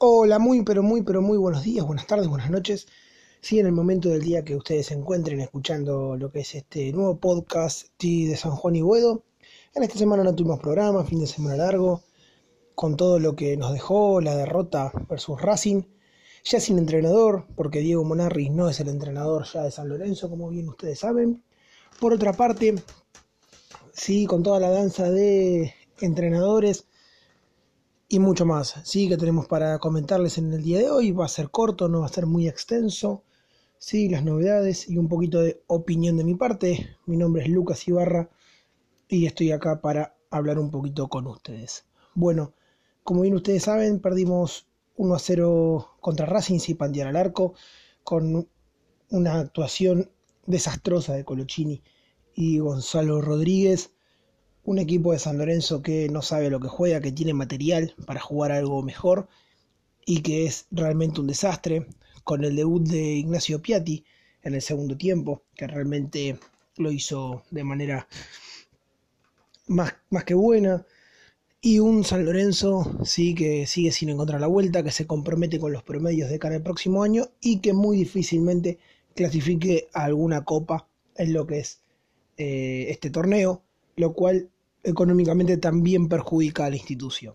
Hola, muy, pero muy, pero muy buenos días, buenas tardes, buenas noches. Sí, en el momento del día que ustedes se encuentren escuchando lo que es este nuevo podcast de San Juan y Buedo. En esta semana no tuvimos programa, fin de semana largo, con todo lo que nos dejó la derrota versus Racing. Ya sin entrenador, porque Diego Monarri no es el entrenador ya de San Lorenzo, como bien ustedes saben. Por otra parte, sí, con toda la danza de entrenadores y mucho más. Sí, que tenemos para comentarles en el día de hoy. Va a ser corto, no va a ser muy extenso. Sí, las novedades y un poquito de opinión de mi parte. Mi nombre es Lucas Ibarra y estoy acá para hablar un poquito con ustedes. Bueno, como bien ustedes saben, perdimos 1 a 0 contra Racing sin pandear al arco, con una actuación desastrosa de Colochini y Gonzalo Rodríguez un equipo de San Lorenzo que no sabe lo que juega, que tiene material para jugar algo mejor y que es realmente un desastre, con el debut de Ignacio Piatti en el segundo tiempo, que realmente lo hizo de manera más, más que buena, y un San Lorenzo sí que sigue sin encontrar la vuelta, que se compromete con los promedios de cara al próximo año y que muy difícilmente clasifique a alguna copa en lo que es eh, este torneo, lo cual económicamente también perjudica a la institución.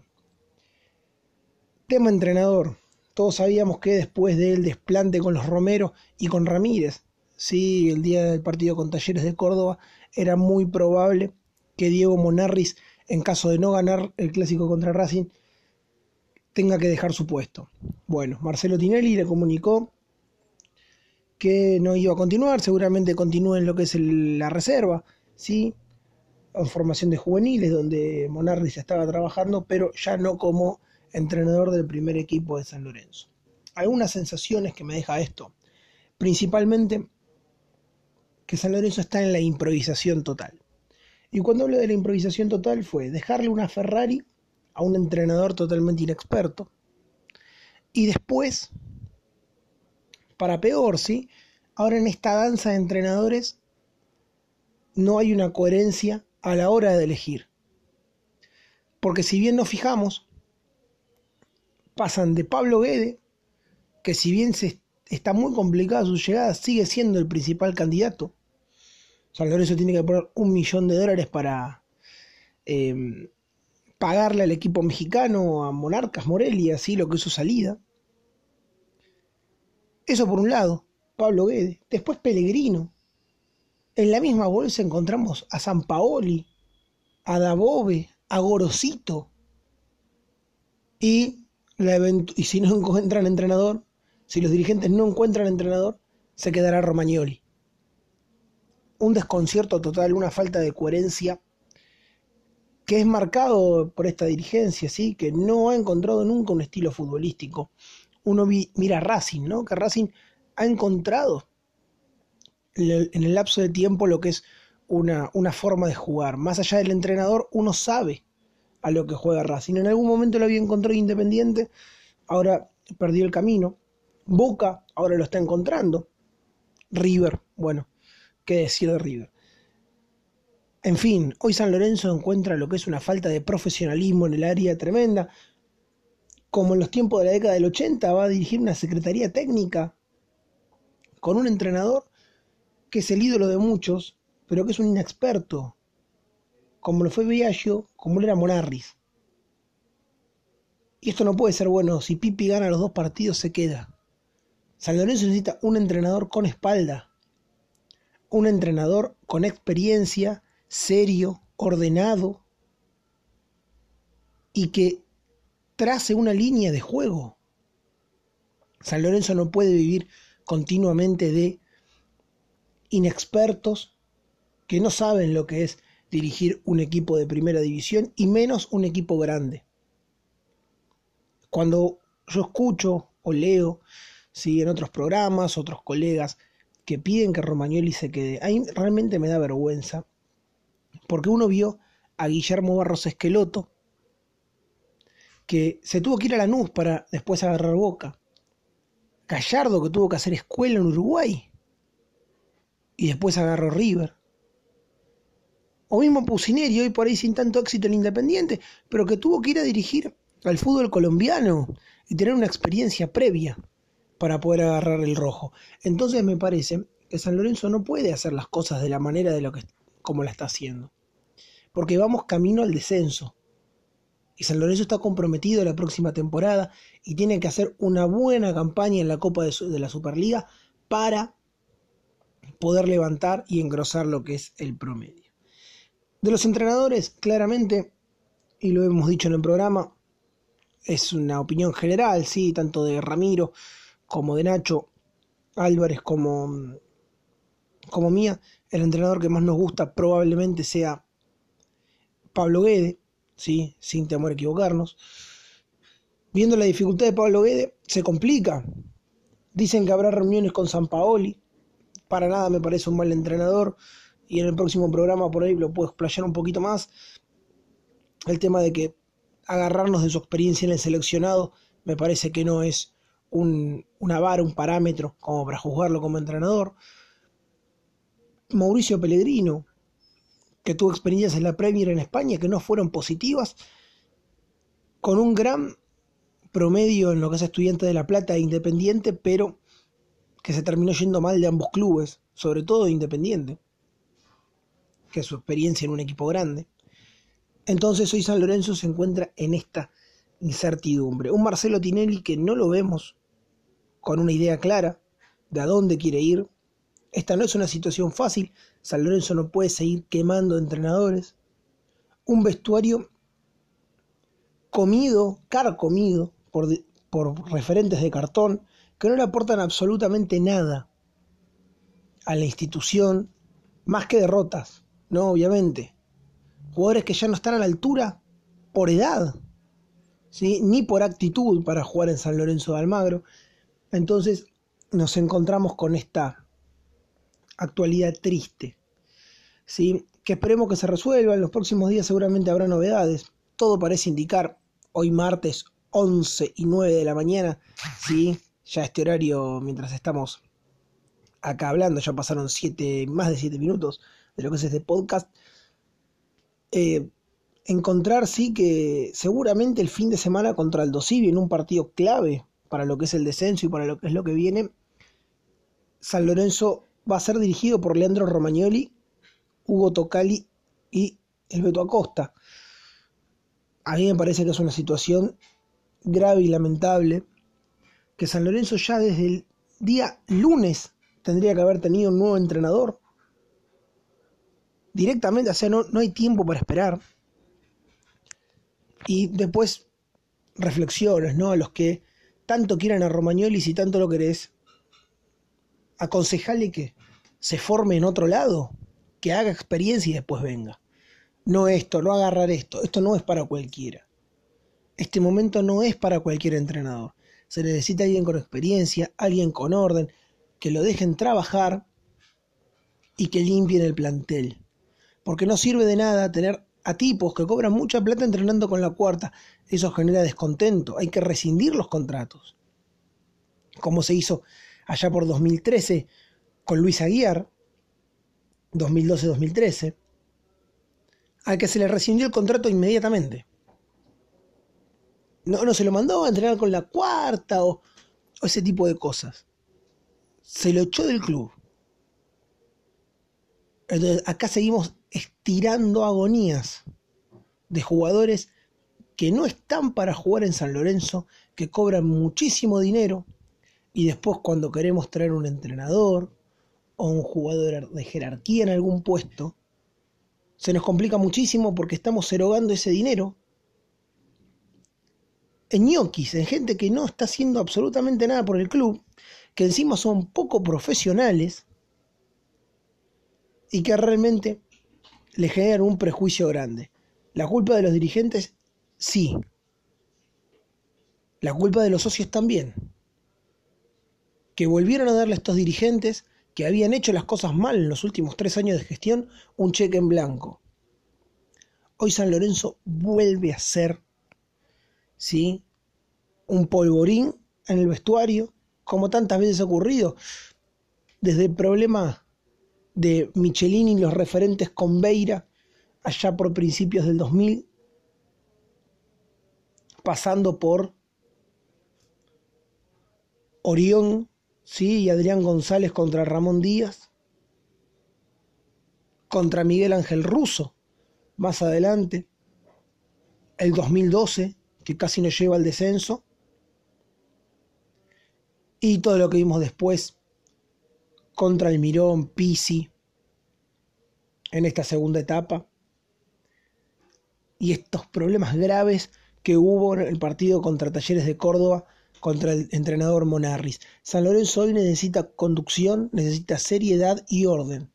Tema entrenador. Todos sabíamos que después del desplante con los Romero y con Ramírez, sí, el día del partido con Talleres de Córdoba, era muy probable que Diego Monarris, en caso de no ganar el clásico contra Racing, tenga que dejar su puesto. Bueno, Marcelo Tinelli le comunicó que no iba a continuar, seguramente continúe en lo que es la reserva, sí, formación de juveniles, donde Monarris estaba trabajando, pero ya no como entrenador del primer equipo de San Lorenzo. Algunas sensaciones que me deja esto, principalmente que San Lorenzo está en la improvisación total. Y cuando hablo de la improvisación total fue dejarle una Ferrari a un entrenador totalmente inexperto. Y después, para peor, ¿sí? Ahora en esta danza de entrenadores no hay una coherencia a la hora de elegir. Porque si bien nos fijamos, pasan de Pablo Guede, que si bien se está muy complicada su llegada, sigue siendo el principal candidato. San Lorenzo tiene que poner un millón de dólares para em, pagarle al equipo mexicano, a Monarcas Morelia, así lo que es su salida. Eso por un lado, Pablo Guede. Después Pellegrino, en la misma bolsa encontramos a San Paoli, a Dabove, a Gorosito. Y, la y si no encuentran entrenador, si los dirigentes no encuentran entrenador, se quedará Romagnoli. Un desconcierto total, una falta de coherencia que es marcado por esta dirigencia, ¿sí? que no ha encontrado nunca un estilo futbolístico. Uno mira Racing, ¿no? que Racing ha encontrado en el lapso de tiempo lo que es una, una, forma de jugar. Más allá del entrenador, uno sabe a lo que juega Racing. En algún momento lo había encontrado Independiente, ahora perdió el camino. Boca, ahora lo está encontrando. River, bueno, qué decir de River. En fin, hoy San Lorenzo encuentra lo que es una falta de profesionalismo en el área tremenda. Como en los tiempos de la década del 80 va a dirigir una secretaría técnica con un entrenador que es el ídolo de muchos, pero que es un inexperto, como lo fue Viaggio, como lo era Monarris. Y esto no puede ser bueno, si Pipi gana los dos partidos se queda. San Lorenzo necesita un entrenador con espalda, un entrenador con experiencia, serio, ordenado, y que trace una línea de juego. San Lorenzo no puede vivir continuamente de inexpertos que no saben lo que es dirigir un equipo de primera división y menos un equipo grande. Cuando yo escucho o leo ¿sí? en otros programas, otros colegas que piden que Romagnoli se quede, ahí realmente me da vergüenza, porque uno vio a Guillermo Barros Esqueloto, que se tuvo que ir a la Lanús para después agarrar boca. Gallardo, que tuvo que hacer escuela en Uruguay y después agarró River. O mismo Pusineri, hoy por ahí sin tanto éxito en Independiente, pero que tuvo que ir a dirigir al fútbol colombiano, y tener una experiencia previa para poder agarrar el rojo. Entonces me parece que San Lorenzo no puede hacer las cosas de la manera de lo que como la está haciendo. Porque vamos camino al descenso. Y San Lorenzo está comprometido la próxima temporada y tiene que hacer una buena campaña en la Copa de la Superliga para poder levantar y engrosar lo que es el promedio. De los entrenadores, claramente, y lo hemos dicho en el programa, es una opinión general, sí, tanto de Ramiro como de Nacho Álvarez como, como mía, el entrenador que más nos gusta probablemente sea Pablo Guede, ¿sí? sin temor a equivocarnos. Viendo la dificultad de Pablo Guede, se complica. Dicen que habrá reuniones con San Paoli. Para nada me parece un mal entrenador. Y en el próximo programa por ahí lo puedo explayar un poquito más. El tema de que agarrarnos de su experiencia en el seleccionado me parece que no es un, una vara, un parámetro como para juzgarlo como entrenador. Mauricio Pellegrino, que tuvo experiencias en la Premier en España que no fueron positivas, con un gran promedio en lo que es estudiante de La Plata e Independiente, pero que se terminó yendo mal de ambos clubes, sobre todo de Independiente, que es su experiencia en un equipo grande. Entonces hoy San Lorenzo se encuentra en esta incertidumbre. Un Marcelo Tinelli que no lo vemos con una idea clara de a dónde quiere ir. Esta no es una situación fácil. San Lorenzo no puede seguir quemando entrenadores. Un vestuario comido, carcomido por, por referentes de cartón que no le aportan absolutamente nada a la institución, más que derrotas, ¿no? Obviamente jugadores que ya no están a la altura por edad, ¿sí? ni por actitud para jugar en San Lorenzo de Almagro. Entonces nos encontramos con esta actualidad triste, ¿sí? que esperemos que se resuelva. En los próximos días seguramente habrá novedades. Todo parece indicar, hoy martes 11 y 9 de la mañana, ¿sí? Ya este horario, mientras estamos acá hablando, ya pasaron siete, más de 7 minutos de lo que es este podcast. Eh, encontrar, sí, que seguramente el fin de semana contra el Dosivi, en un partido clave para lo que es el descenso y para lo que es lo que viene, San Lorenzo va a ser dirigido por Leandro Romagnoli, Hugo Tocali y el Beto Acosta. A mí me parece que es una situación grave y lamentable que San Lorenzo ya desde el día lunes tendría que haber tenido un nuevo entrenador directamente, o sea, no, no hay tiempo para esperar. Y después reflexiones, ¿no? A los que tanto quieran a Romagnoli, si tanto lo querés, aconsejale que se forme en otro lado, que haga experiencia y después venga. No esto, no agarrar esto, esto no es para cualquiera. Este momento no es para cualquier entrenador. Se necesita alguien con experiencia, alguien con orden, que lo dejen trabajar y que limpien el plantel porque no sirve de nada tener a tipos que cobran mucha plata entrenando con la cuarta. Eso genera descontento, hay que rescindir los contratos. Como se hizo allá por 2013 con Luis Aguiar, 2012-2013, al que se le rescindió el contrato inmediatamente. No, no se lo mandó a entrenar con la cuarta o ese tipo de cosas. Se lo echó del club. Entonces, acá seguimos estirando agonías de jugadores que no están para jugar en San Lorenzo, que cobran muchísimo dinero y después cuando queremos traer un entrenador o un jugador de jerarquía en algún puesto, se nos complica muchísimo porque estamos erogando ese dinero en ñoquis, en gente que no está haciendo absolutamente nada por el club, que encima son poco profesionales y que realmente le generan un prejuicio grande. La culpa de los dirigentes, sí. La culpa de los socios también. Que volvieron a darle a estos dirigentes que habían hecho las cosas mal en los últimos tres años de gestión un cheque en blanco. Hoy San Lorenzo vuelve a ser, ¿sí? Un polvorín en el vestuario, como tantas veces ha ocurrido. Desde el problema de Michelini y los referentes con Beira allá por principios del 2000, pasando por Orión, ¿sí? Y Adrián González contra Ramón Díaz. Contra Miguel Ángel Russo, más adelante. El 2012, que casi nos lleva al descenso. Y todo lo que vimos después contra el Mirón, Pisi, en esta segunda etapa. Y estos problemas graves que hubo en el partido contra Talleres de Córdoba contra el entrenador Monarris. San Lorenzo hoy necesita conducción, necesita seriedad y orden.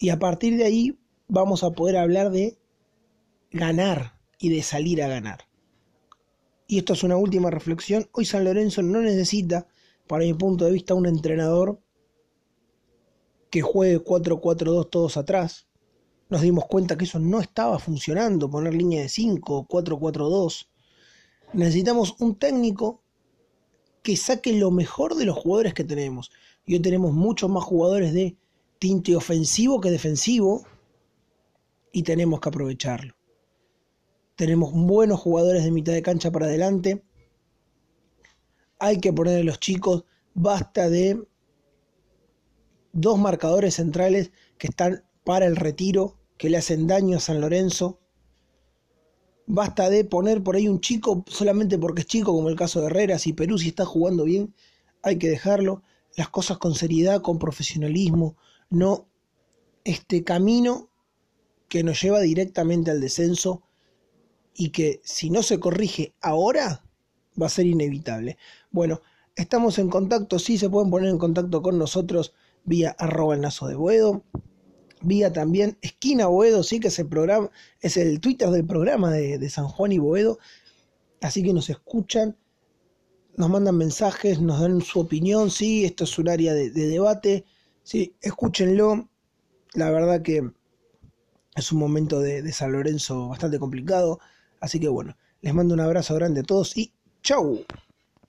Y a partir de ahí vamos a poder hablar de ganar y de salir a ganar. Y esto es una última reflexión. Hoy San Lorenzo no necesita, para mi punto de vista, un entrenador que juegue 4-4-2 todos atrás. Nos dimos cuenta que eso no estaba funcionando, poner línea de 5, 4-4-2. Necesitamos un técnico que saque lo mejor de los jugadores que tenemos. Y hoy tenemos muchos más jugadores de tinte ofensivo que defensivo y tenemos que aprovecharlo. Tenemos buenos jugadores de mitad de cancha para adelante. Hay que poner a los chicos, basta de dos marcadores centrales que están para el retiro, que le hacen daño a San Lorenzo. Basta de poner por ahí un chico solamente porque es chico, como el caso de Herrera. Si Perú si está jugando bien, hay que dejarlo. Las cosas con seriedad, con profesionalismo, no este camino que nos lleva directamente al descenso y que si no se corrige ahora va a ser inevitable. Bueno, estamos en contacto, sí se pueden poner en contacto con nosotros vía arroba el nazo de Boedo vía también Esquina Boedo, sí, que es el programa, es el Twitter del programa de, San Juan y Boedo. Así que nos escuchan, nos mandan mensajes, nos dan su opinión, sí, esto es un área de, debate, sí, escúchenlo. La verdad que es un momento de, de San Lorenzo bastante complicado. Así que bueno, les mando un abrazo grande a todos y chau.